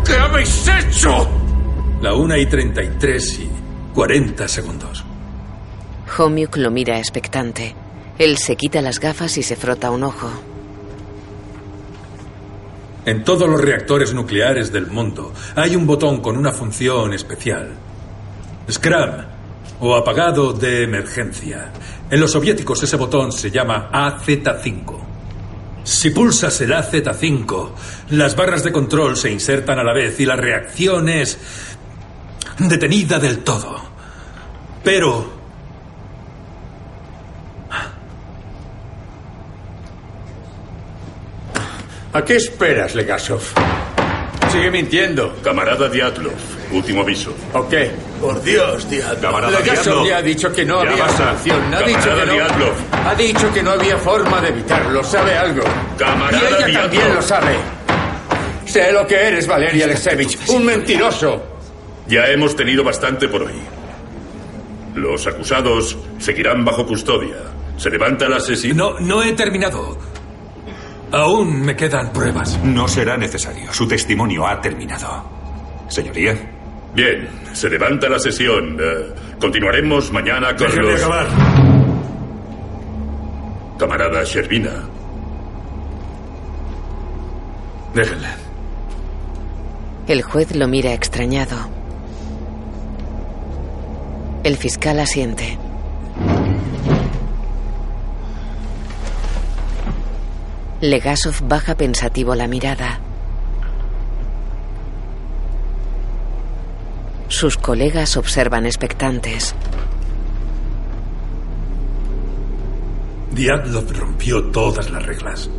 ¿Qué habéis hecho? La una y 33 y 40 segundos. Homiuk lo mira expectante. Él se quita las gafas y se frota un ojo. En todos los reactores nucleares del mundo hay un botón con una función especial. Scram o apagado de emergencia. En los soviéticos ese botón se llama AZ5. Si pulsas el AZ5, las barras de control se insertan a la vez y la reacción es detenida del todo. Pero... ¿A qué esperas, Legasov? Sigue mintiendo. Camarada Diatlov, último aviso. ¿O qué? Por Dios, Diatlov. Camarada Legasov Diatlov. ya ha dicho que no Ya había basta. solución. Ha Camarada dicho que no. Diatlov. Ha dicho que no había forma de evitarlo. ¿Sabe algo? Camarada y ella Diatlov. también lo sabe. Sé lo que eres, Valery Alexevich. Un mentiroso. Ya hemos tenido bastante por hoy. Los acusados seguirán bajo custodia. Se levanta el asesino. No, no he terminado. Aún me quedan pruebas. No será necesario. Su testimonio ha terminado. Señoría. Bien, se levanta la sesión. Eh, continuaremos mañana con Déjenme los... acabar. Camarada Shervina. Déjenle. El juez lo mira extrañado. El fiscal asiente. Legasov baja pensativo la mirada. Sus colegas observan expectantes. Diatlov rompió todas las reglas.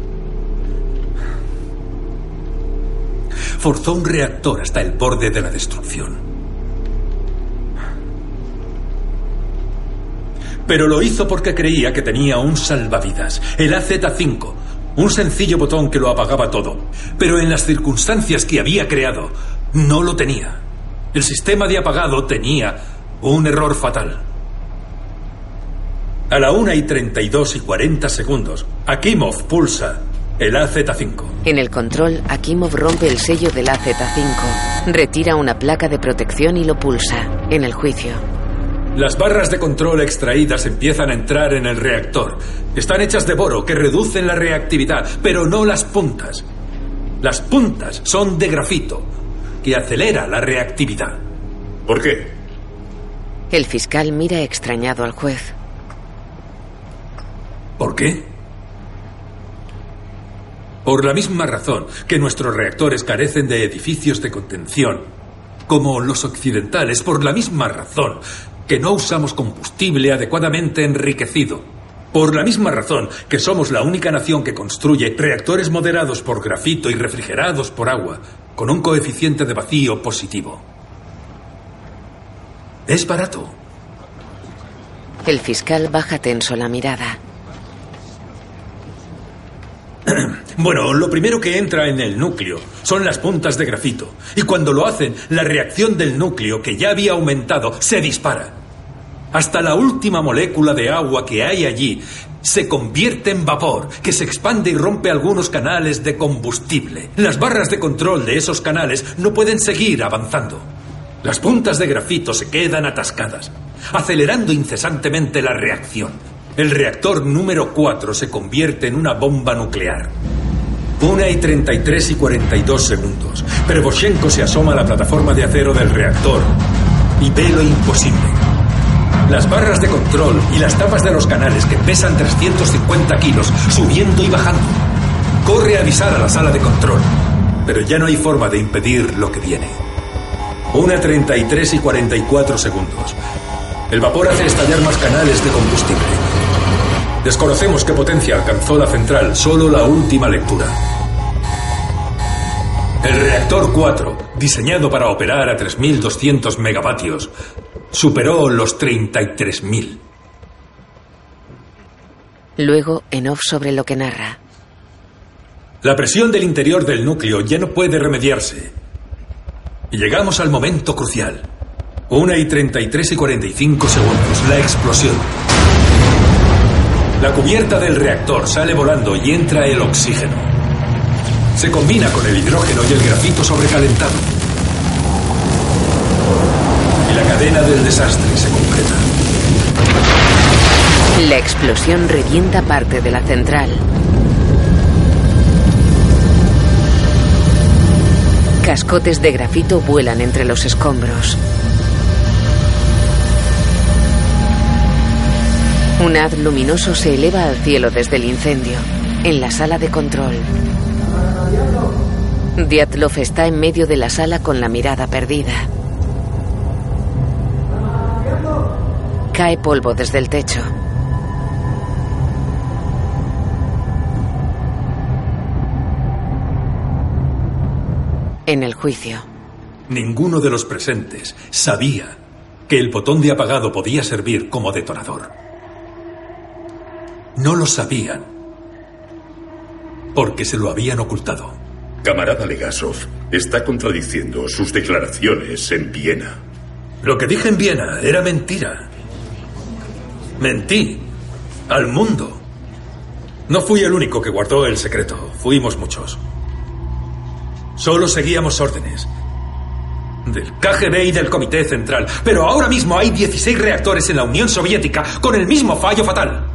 Forzó un reactor hasta el borde de la destrucción. Pero lo hizo porque creía que tenía un salvavidas, el AZ5, un sencillo botón que lo apagaba todo. Pero en las circunstancias que había creado, no lo tenía. El sistema de apagado tenía un error fatal. A la 1 y 32 y 40 segundos, Akimov pulsa el AZ5. En el control, Akimov rompe el sello del AZ5. Retira una placa de protección y lo pulsa. En el juicio. Las barras de control extraídas empiezan a entrar en el reactor. Están hechas de boro que reducen la reactividad, pero no las puntas. Las puntas son de grafito, que acelera la reactividad. ¿Por qué? El fiscal mira extrañado al juez. ¿Por qué? Por la misma razón que nuestros reactores carecen de edificios de contención, como los occidentales, por la misma razón que no usamos combustible adecuadamente enriquecido. Por la misma razón que somos la única nación que construye reactores moderados por grafito y refrigerados por agua, con un coeficiente de vacío positivo. Es barato. El fiscal baja tenso la mirada. Bueno, lo primero que entra en el núcleo son las puntas de grafito. Y cuando lo hacen, la reacción del núcleo, que ya había aumentado, se dispara. Hasta la última molécula de agua que hay allí se convierte en vapor, que se expande y rompe algunos canales de combustible. Las barras de control de esos canales no pueden seguir avanzando. Las puntas de grafito se quedan atascadas, acelerando incesantemente la reacción. El reactor número 4 se convierte en una bomba nuclear. Una y 33 y 42 segundos. Prevoshenko se asoma a la plataforma de acero del reactor y ve lo imposible. Las barras de control y las tapas de los canales que pesan 350 kilos subiendo y bajando. Corre a avisar a la sala de control, pero ya no hay forma de impedir lo que viene. Una 33 y 44 segundos. El vapor hace estallar más canales de combustible. Desconocemos qué potencia alcanzó la central, solo la última lectura. El reactor 4, diseñado para operar a 3.200 megavatios, superó los 33.000. Luego, en off sobre lo que narra. La presión del interior del núcleo ya no puede remediarse. Y llegamos al momento crucial. Una y 33 y 45 segundos. La explosión. La cubierta del reactor sale volando y entra el oxígeno. Se combina con el hidrógeno y el grafito sobrecalentado. Y la cadena del desastre se completa. La explosión revienta parte de la central. Cascotes de grafito vuelan entre los escombros. Un haz luminoso se eleva al cielo desde el incendio, en la sala de control. Diatlov está en medio de la sala con la mirada perdida. Cae polvo desde el techo. En el juicio. Ninguno de los presentes sabía que el botón de apagado podía servir como detonador. No lo sabían porque se lo habían ocultado. Camarada Legasov, está contradiciendo sus declaraciones en Viena. Lo que dije en Viena era mentira. Mentí al mundo. No fui el único que guardó el secreto. Fuimos muchos. Solo seguíamos órdenes. Del KGB y del Comité Central. Pero ahora mismo hay 16 reactores en la Unión Soviética con el mismo fallo fatal.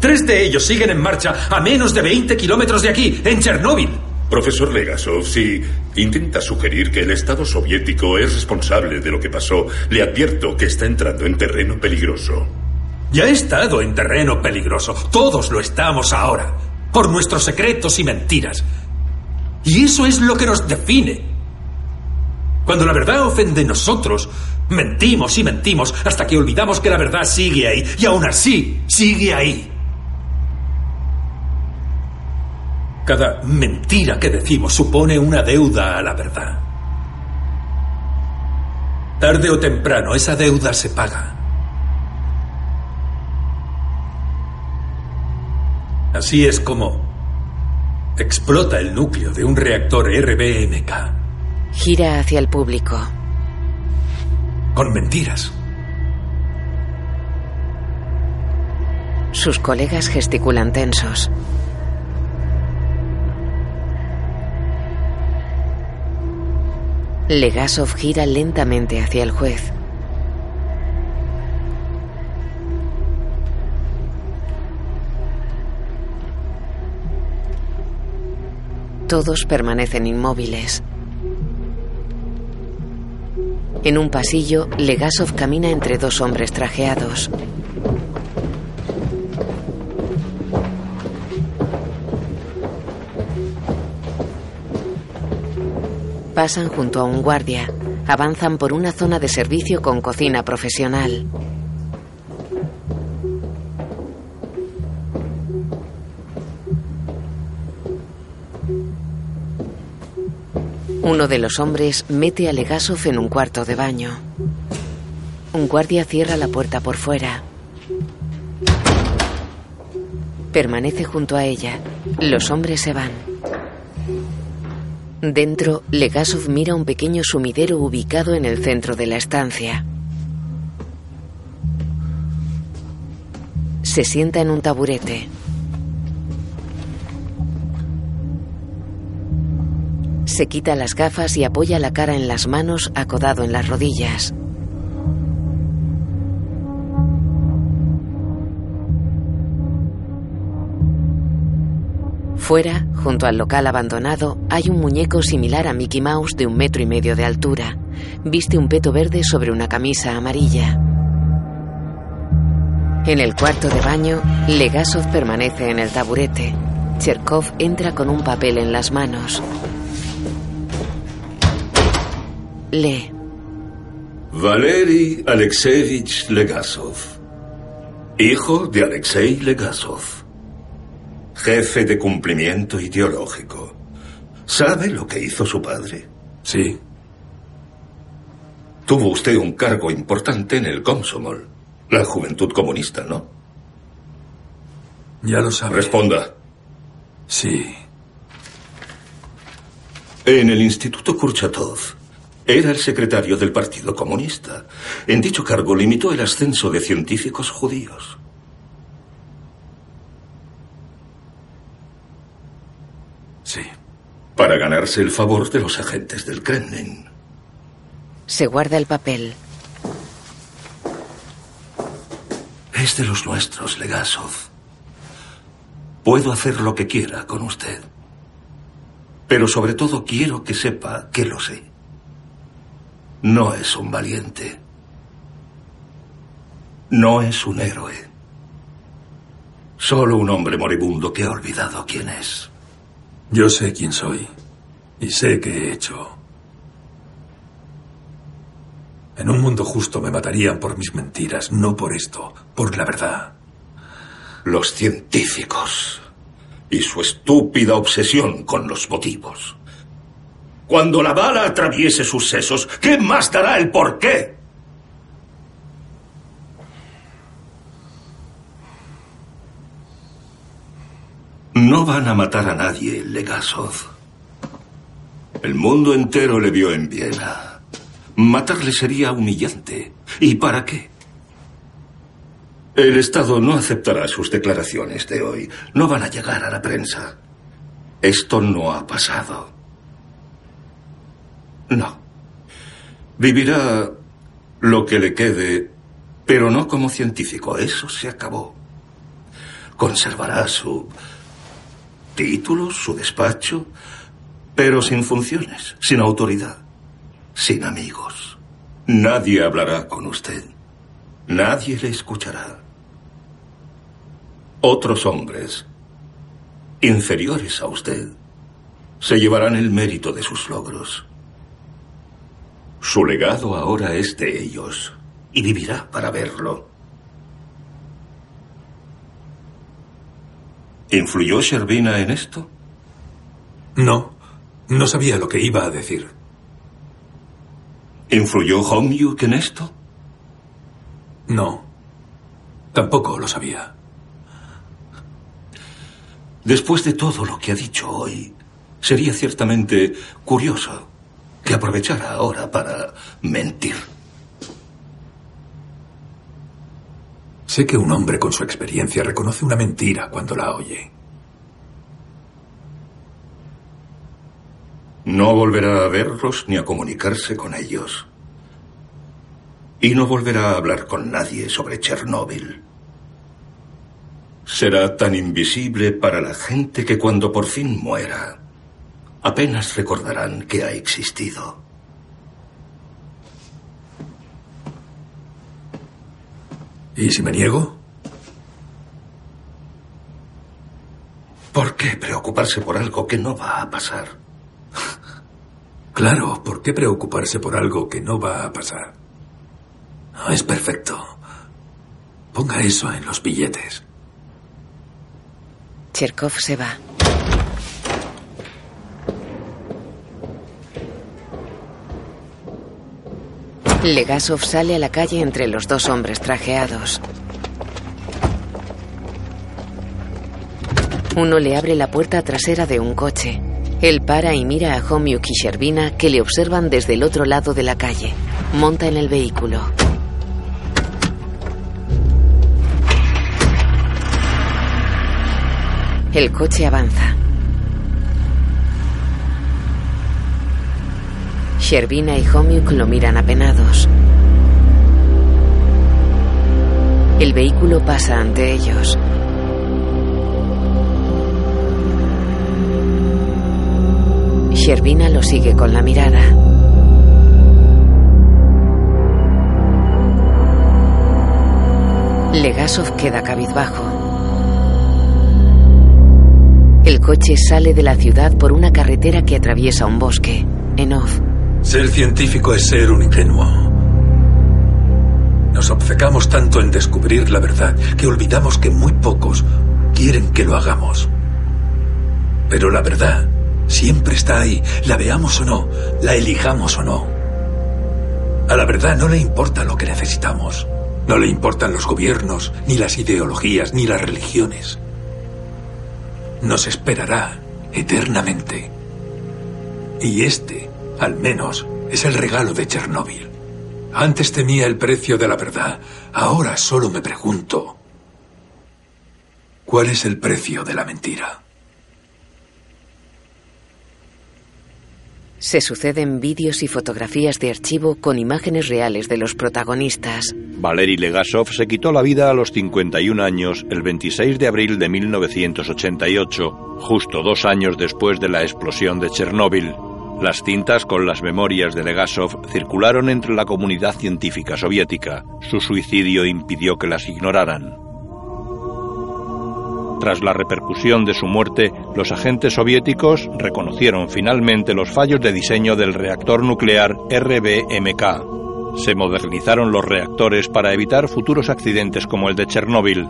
Tres de ellos siguen en marcha a menos de 20 kilómetros de aquí, en Chernóbil. Profesor Legasov, si intenta sugerir que el Estado soviético es responsable de lo que pasó, le advierto que está entrando en terreno peligroso. Ya he estado en terreno peligroso. Todos lo estamos ahora. Por nuestros secretos y mentiras. Y eso es lo que nos define. Cuando la verdad ofende nosotros, mentimos y mentimos hasta que olvidamos que la verdad sigue ahí. Y aún así, sigue ahí. Cada mentira que decimos supone una deuda a la verdad. Tarde o temprano esa deuda se paga. Así es como explota el núcleo de un reactor RBMK. Gira hacia el público. Con mentiras. Sus colegas gesticulan tensos. Legasov gira lentamente hacia el juez. Todos permanecen inmóviles. En un pasillo, Legasov camina entre dos hombres trajeados. Pasan junto a un guardia. Avanzan por una zona de servicio con cocina profesional. Uno de los hombres mete a Legasov en un cuarto de baño. Un guardia cierra la puerta por fuera. Permanece junto a ella. Los hombres se van. Dentro, Legasov mira un pequeño sumidero ubicado en el centro de la estancia. Se sienta en un taburete. Se quita las gafas y apoya la cara en las manos acodado en las rodillas. Fuera, junto al local abandonado, hay un muñeco similar a Mickey Mouse de un metro y medio de altura. Viste un peto verde sobre una camisa amarilla. En el cuarto de baño, Legasov permanece en el taburete. Cherkov entra con un papel en las manos. Lee. Valery Alexeyevich Legasov. Hijo de Alexei Legasov. Jefe de cumplimiento ideológico. ¿Sabe lo que hizo su padre? Sí. Tuvo usted un cargo importante en el Komsomol, la juventud comunista, ¿no? Ya lo sabe. Responda. Sí. En el Instituto Kurchatov Era el secretario del Partido Comunista. En dicho cargo limitó el ascenso de científicos judíos. Sí. Para ganarse el favor de los agentes del Kremlin. Se guarda el papel. Es de los nuestros, Legasov. Puedo hacer lo que quiera con usted. Pero sobre todo quiero que sepa que lo sé. No es un valiente. No es un héroe. Solo un hombre moribundo que ha olvidado quién es. Yo sé quién soy. Y sé qué he hecho. En un mundo justo me matarían por mis mentiras, no por esto, por la verdad. Los científicos y su estúpida obsesión con los motivos. Cuando la bala atraviese sus sesos, ¿qué más dará el por qué? No van a matar a nadie, Legasov. El mundo entero le vio en Viena. Matarle sería humillante. ¿Y para qué? El Estado no aceptará sus declaraciones de hoy. No van a llegar a la prensa. Esto no ha pasado. No. Vivirá lo que le quede, pero no como científico. Eso se acabó. Conservará su título, su despacho, pero sin funciones, sin autoridad, sin amigos. Nadie hablará con usted. Nadie le escuchará. Otros hombres, inferiores a usted, se llevarán el mérito de sus logros. Su legado ahora es de ellos y vivirá para verlo. ¿Influyó Sherbina en esto? No, no sabía lo que iba a decir. ¿Influyó Homyuk en esto? No, tampoco lo sabía. Después de todo lo que ha dicho hoy, sería ciertamente curioso que aprovechara ahora para mentir. Sé que un hombre con su experiencia reconoce una mentira cuando la oye. No volverá a verlos ni a comunicarse con ellos. Y no volverá a hablar con nadie sobre Chernóbil. Será tan invisible para la gente que cuando por fin muera, apenas recordarán que ha existido. ¿Y si me niego? ¿Por qué preocuparse por algo que no va a pasar? Claro, ¿por qué preocuparse por algo que no va a pasar? Es perfecto. Ponga eso en los billetes. Cherkov se va. Legasov sale a la calle entre los dos hombres trajeados. Uno le abre la puerta trasera de un coche. Él para y mira a Homyuk y Sherbina que le observan desde el otro lado de la calle. Monta en el vehículo. El coche avanza. Sherbina y Homyuk lo miran apenados. El vehículo pasa ante ellos. Sherbina lo sigue con la mirada. Legasov queda cabizbajo. El coche sale de la ciudad por una carretera que atraviesa un bosque. En. Ser científico es ser un ingenuo. Nos obcecamos tanto en descubrir la verdad que olvidamos que muy pocos quieren que lo hagamos. Pero la verdad siempre está ahí, la veamos o no, la elijamos o no. A la verdad no le importa lo que necesitamos. No le importan los gobiernos, ni las ideologías, ni las religiones. Nos esperará eternamente. Y este, al menos, Es el regalo de Chernóbil. Antes temía el precio de la verdad. Ahora solo me pregunto, ¿cuál es el precio de la mentira? Se suceden vídeos y fotografías de archivo con imágenes reales de los protagonistas. Valery Legasov se quitó la vida a los 51 años el 26 de abril de 1988, justo dos años después de la explosión de Chernóbil. Las cintas con las memorias de Legasov circularon entre la comunidad científica soviética. Su suicidio impidió que las ignoraran. Tras la repercusión de su muerte, los agentes soviéticos reconocieron finalmente los fallos de diseño del reactor nuclear RBMK. Se modernizaron los reactores para evitar futuros accidentes como el de Chernóbil.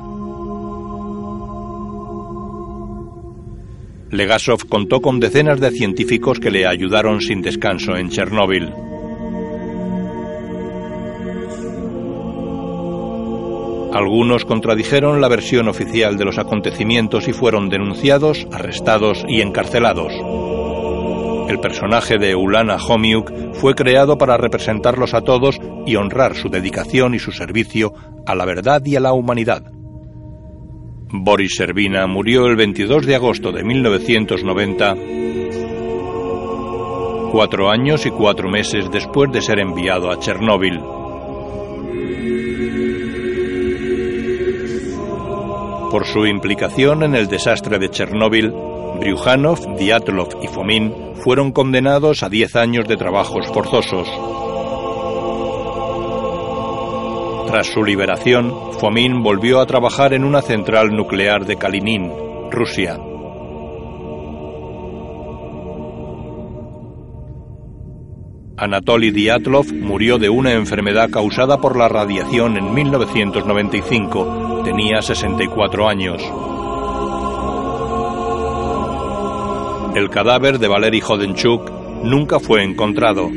Legasov contó con decenas de científicos que le ayudaron sin descanso en Chernóbil. Algunos contradijeron la versión oficial de los acontecimientos y fueron denunciados, arrestados y encarcelados. El personaje de Ulana Homiuk fue creado para representarlos a todos y honrar su dedicación y su servicio a la verdad y a la humanidad. Boris Servina murió el 22 de agosto de 1990, cuatro años y cuatro meses después de ser enviado a Chernóbil. Por su implicación en el desastre de Chernóbil, Bryukhanov, Diatlov y Fomin fueron condenados a 10 años de trabajos forzosos. Tras su liberación, Fomin volvió a trabajar en una central nuclear de Kalinin, Rusia. Anatoly Diatlov murió de una enfermedad causada por la radiación en 1995. Tenía 64 años. El cadáver de Valery Hodenchuk nunca fue encontrado.